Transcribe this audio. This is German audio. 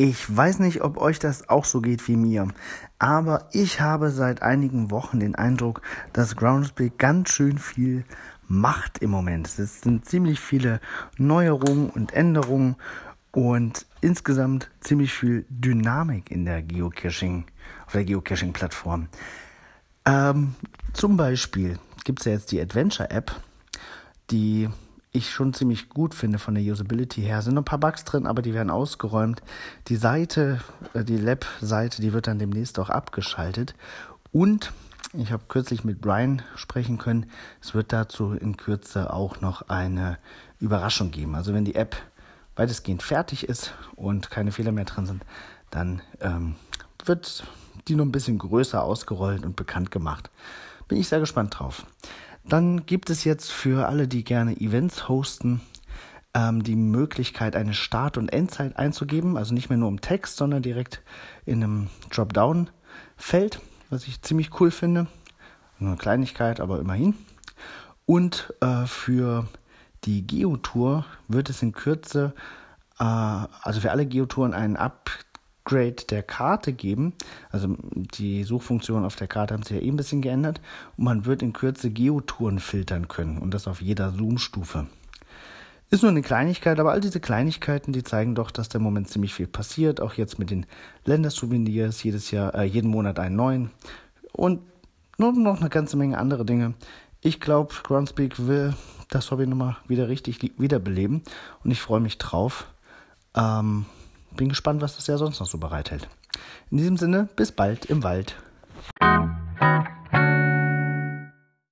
Ich weiß nicht, ob euch das auch so geht wie mir, aber ich habe seit einigen Wochen den Eindruck, dass Groundspeak ganz schön viel macht im Moment. Es sind ziemlich viele Neuerungen und Änderungen und insgesamt ziemlich viel Dynamik in der Geocaching, auf der Geocaching-Plattform. Ähm, zum Beispiel gibt es ja jetzt die Adventure-App, die ich schon ziemlich gut finde von der Usability her. Sind noch ein paar Bugs drin, aber die werden ausgeräumt. Die Seite, äh, die Lab-Seite, die wird dann demnächst auch abgeschaltet. Und ich habe kürzlich mit Brian sprechen können. Es wird dazu in Kürze auch noch eine Überraschung geben. Also wenn die App weitestgehend fertig ist und keine Fehler mehr drin sind, dann ähm, wird die noch ein bisschen größer ausgerollt und bekannt gemacht. Bin ich sehr gespannt drauf. Dann gibt es jetzt für alle, die gerne Events hosten, ähm, die Möglichkeit, eine Start- und Endzeit einzugeben. Also nicht mehr nur im Text, sondern direkt in einem Dropdown-Feld, was ich ziemlich cool finde. Nur eine Kleinigkeit, aber immerhin. Und äh, für die Geotour wird es in Kürze, äh, also für alle Geotouren, einen Up Upgrade der Karte geben. Also die Suchfunktion auf der Karte haben sie ja eh ein bisschen geändert. Und man wird in Kürze Geotouren filtern können und das auf jeder Zoom-Stufe. Ist nur eine Kleinigkeit, aber all diese Kleinigkeiten, die zeigen doch, dass da im Moment ziemlich viel passiert. Auch jetzt mit den Ländersouvenirs, jedes Jahr, äh, jeden Monat einen neuen. Und noch eine ganze Menge andere Dinge. Ich glaube, Groundspeak will das Hobby nochmal wieder richtig wiederbeleben und ich freue mich drauf. Ähm, bin gespannt, was das Jahr sonst noch so bereithält. In diesem Sinne, bis bald im Wald.